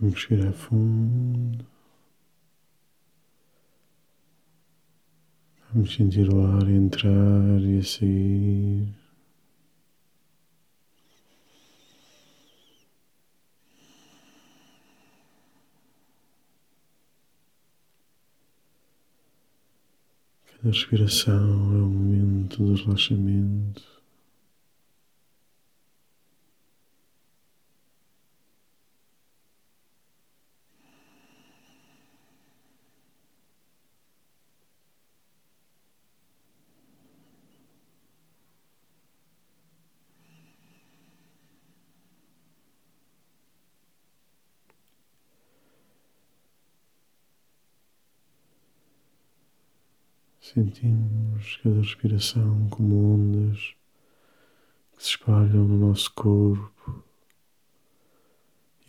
Respirar fundo. Vamos sentir o ar entrar e sair. Cada respiração é um momento de relaxamento. Sentimos cada respiração como ondas que se espalham no nosso corpo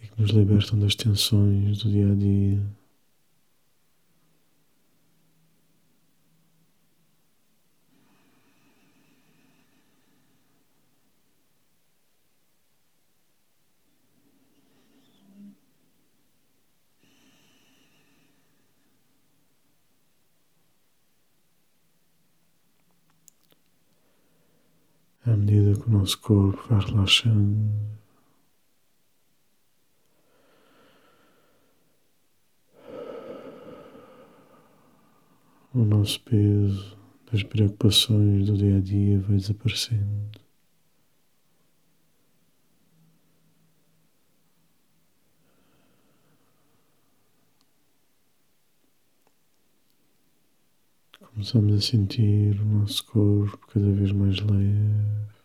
e que nos libertam das tensões do dia a dia. À medida que o nosso corpo vai relaxando. O nosso peso das preocupações do dia a dia vai desaparecendo. Começamos a sentir o nosso corpo cada vez mais leve.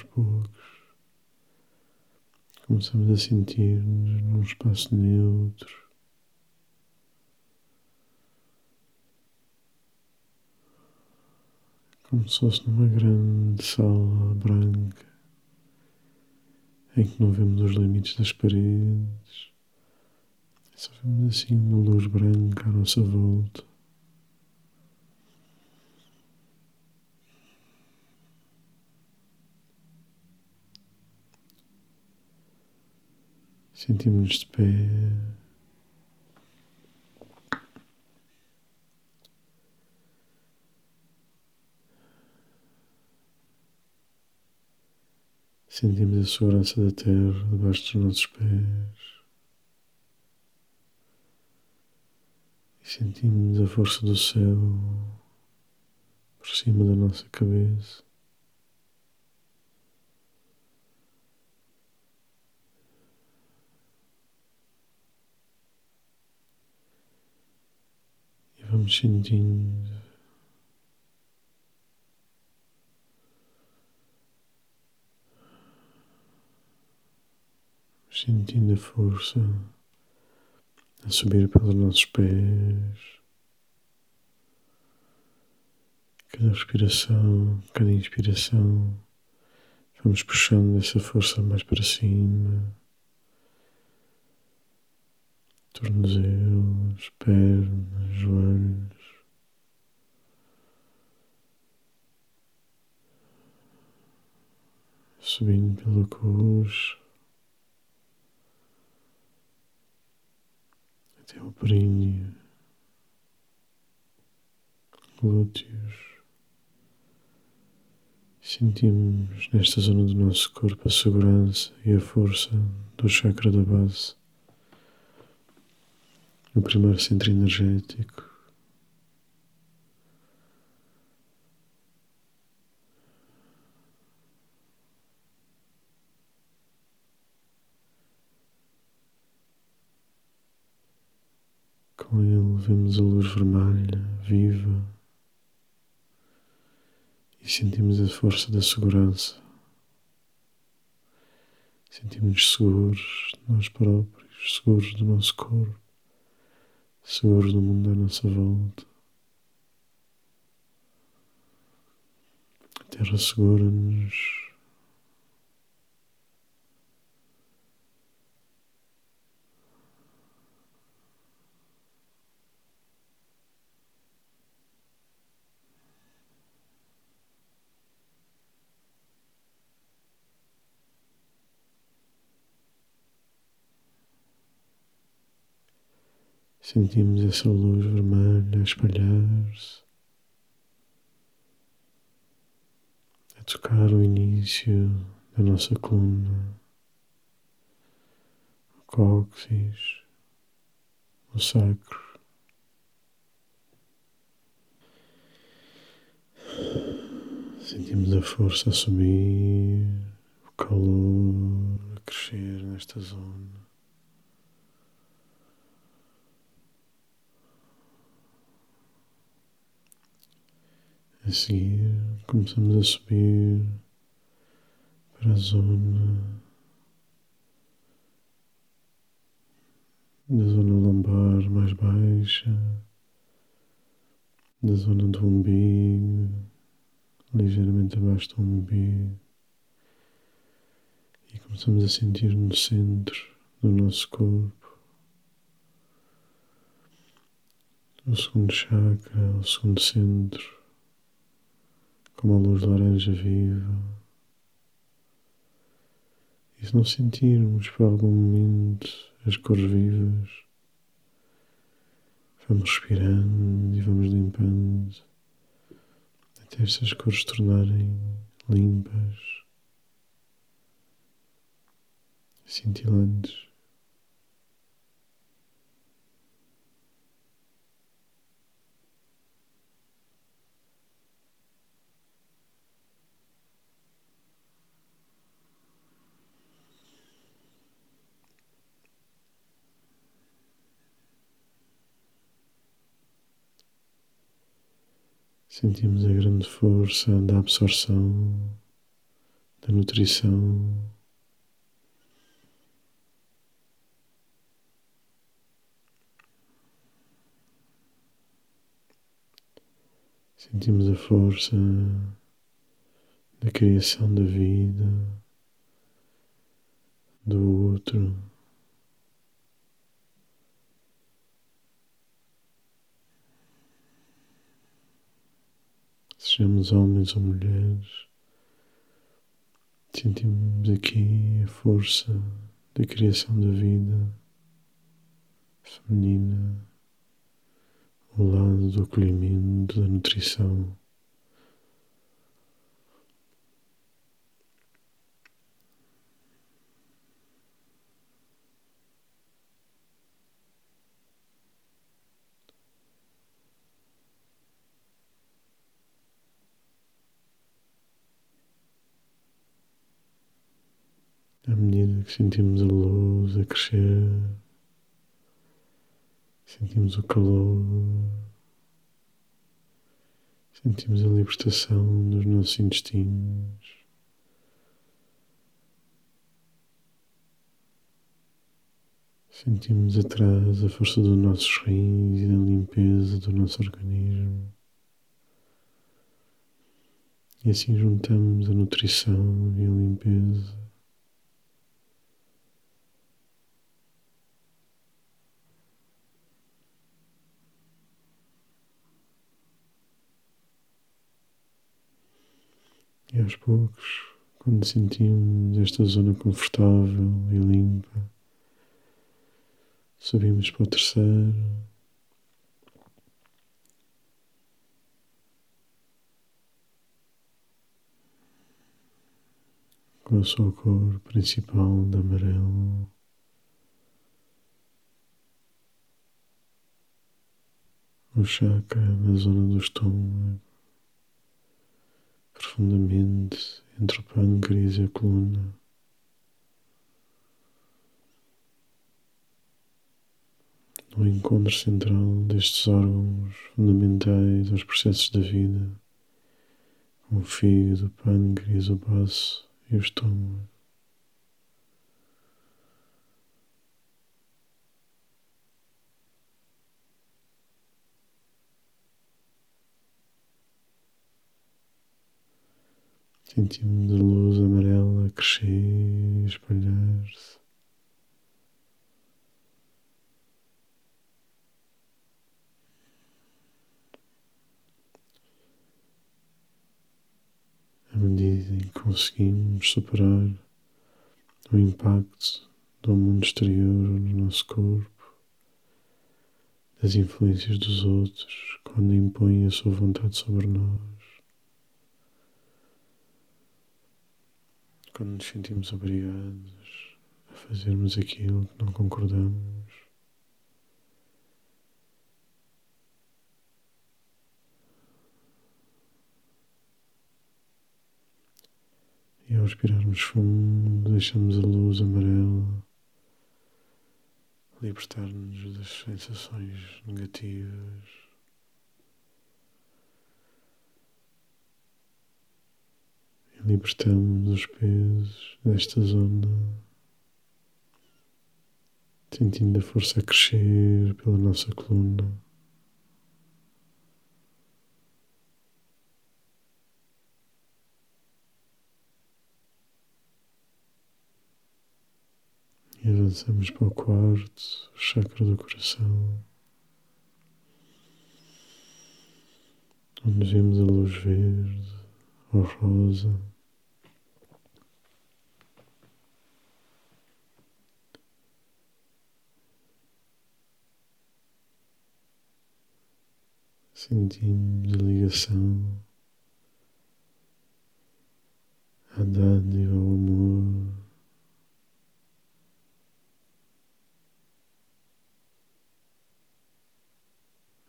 Aos poucos começamos a sentir-nos num espaço neutro. Como se fosse numa grande sala branca em que não vemos os limites das paredes, só vemos assim uma luz branca à nossa volta. Sentimos-nos de pé. Sentimos a segurança da terra debaixo dos nossos pés. E sentimos a força do céu por cima da nossa cabeça. Vamos sentindo sentindo a força a subir pelos nossos pés. Cada respiração, cada inspiração, vamos puxando essa força mais para cima. Tornozelos, pernas, joelhos. Subindo pela coxa até o períneo, glúteos. Sentimos nesta zona do nosso corpo a segurança e a força do chakra da base no primeiro centro energético. Com ele vemos a luz vermelha, viva, e sentimos a força da segurança. Sentimos-nos seguros de nós próprios, seguros do nosso corpo seguros do mundo à nossa volta. A Terra segura-nos Sentimos essa luz vermelha a espalhar-se, a tocar o início da nossa coluna, o cóccix, o sacro. Sentimos a força a subir, o calor a crescer nesta zona. A seguir, começamos a subir para a zona da zona lombar mais baixa, da zona do umbigo, ligeiramente abaixo do umbigo, e começamos a sentir no centro do nosso corpo o segundo chakra, o segundo centro com uma luz laranja viva. E se não sentirmos por algum momento as cores vivas, vamos respirando e vamos limpando até estas cores tornarem limpas, cintilantes. Sentimos a grande força da absorção, da nutrição. Sentimos a força da criação da vida, do outro. Sejamos homens ou mulheres, sentimos aqui a força da criação da vida feminina, o lado do acolhimento, da nutrição. À medida que sentimos a luz a crescer, sentimos o calor, sentimos a libertação dos nossos intestinos. Sentimos atrás a força dos nossos rins e da limpeza do nosso organismo. E assim juntamos a nutrição e a limpeza. E aos poucos, quando sentimos esta zona confortável e limpa, subimos para o terceiro. Com a sua cor principal de amarelo. O chakra na zona do estômago profundamente entre o pâncreas e a coluna. No encontro central destes órgãos fundamentais aos processos da vida, como o fígado, o pâncreas, o baço e o estômago. Sentimos a luz amarela crescer e espalhar-se. À medida em que conseguimos superar o impacto do mundo exterior no nosso corpo, das influências dos outros, quando impõem a sua vontade sobre nós. Quando nos sentimos obrigados a fazermos aquilo que não concordamos. E ao respirarmos fundo, deixamos a luz amarela libertar-nos das sensações negativas. Libertamos os pesos desta zona, sentindo a força crescer pela nossa coluna. E avançamos para o quarto, o chakra do coração, onde vemos a luz verde rosa. Sentimos a ligação, a dádiva, o amor.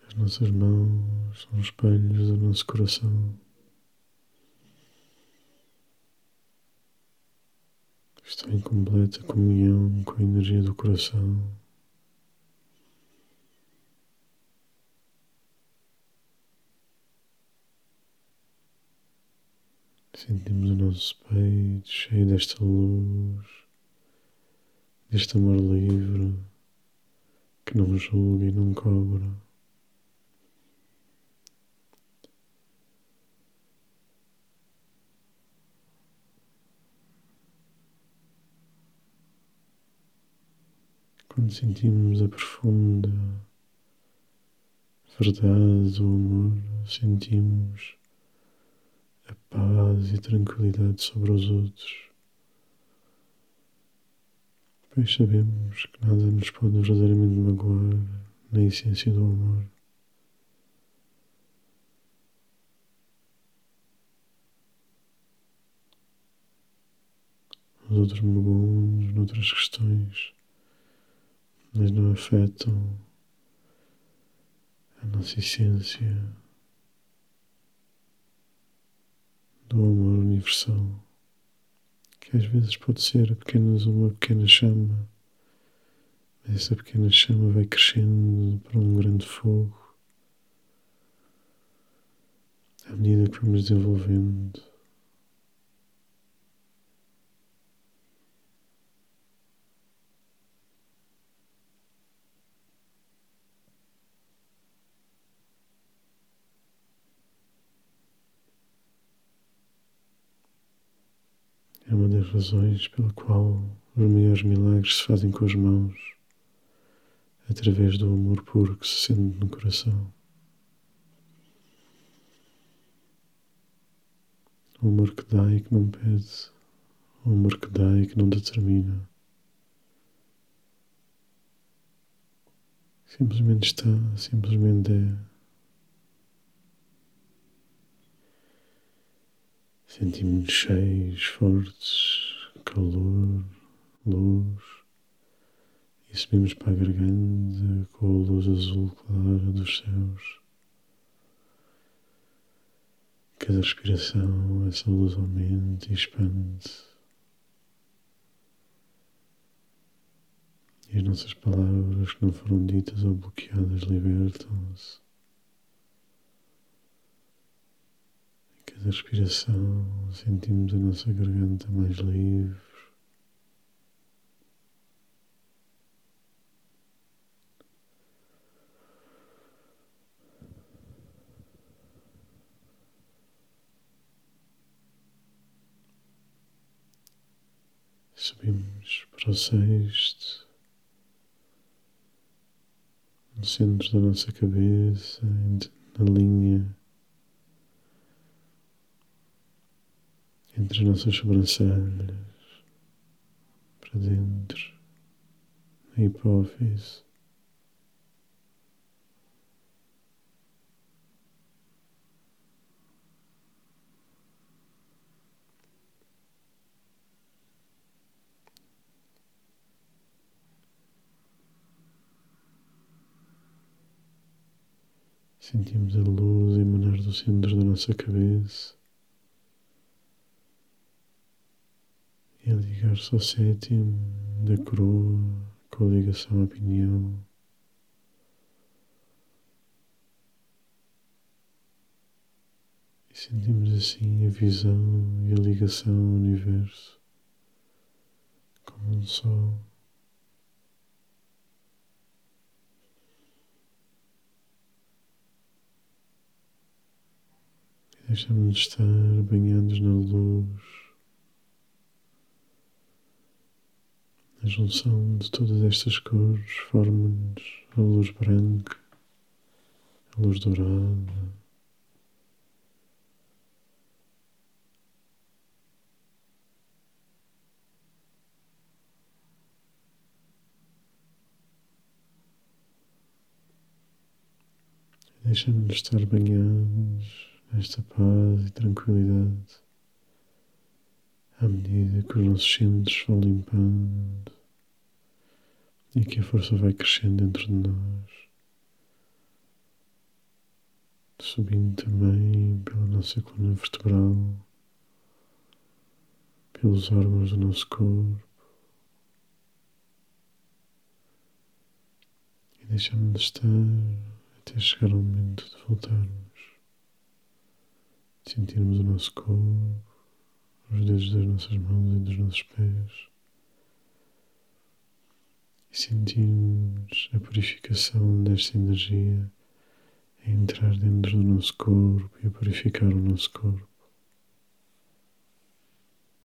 As nossas mãos são espelhos do nosso coração. Estão em completa comunhão com a energia do coração. Sentimos o nosso peito cheio desta luz, deste amor livre que não julga e não cobra. Quando sentimos a profunda verdade do amor, sentimos a paz e a tranquilidade sobre os outros. Pois sabemos que nada nos pode verdadeiramente magoar na essência do amor. Os outros magoam-nos noutras questões mas não afetam a nossa essência do amor universal, que às vezes pode ser apenas uma pequena chama, mas essa pequena chama vai crescendo para um grande fogo. À medida que vamos desenvolvendo É uma das razões pela qual os maiores milagres se fazem com as mãos, através do amor puro que se sente no coração. O amor que dá e que não pede, o amor que dá e que não determina. Simplesmente está, simplesmente é. Sentimos cheios, fortes, calor, luz e subimos para a garganta com a luz azul clara dos céus. Cada respiração, essa luz aumenta e expande. E as nossas palavras que não foram ditas ou bloqueadas libertam-se. Cada respiração? Sentimos a nossa garganta mais livre. Subimos para o sexto, no centro da nossa cabeça, na linha entre as nossas sobrancelhas, para dentro, na hipófise. Sentimos a luz emanar do centro da nossa cabeça a ligar-se ao sétimo da coroa com a ligação à pineal. E sentimos assim a visão e a ligação ao universo como um sol. Deixamos de estar banhados na luz, a junção de todas estas cores forma-nos a luz branca, a luz dourada. Deixamos de estar banhados esta paz e tranquilidade à medida que os nossos centros vão limpando e que a força vai crescendo dentro de nós, subindo também pela nossa coluna vertebral, pelos órgãos do nosso corpo. E deixamos de estar até chegar ao momento de voltarmos sentirmos o nosso corpo, os dedos das nossas mãos e dos nossos pés e sentimos a purificação desta energia a entrar dentro do nosso corpo e a purificar o nosso corpo.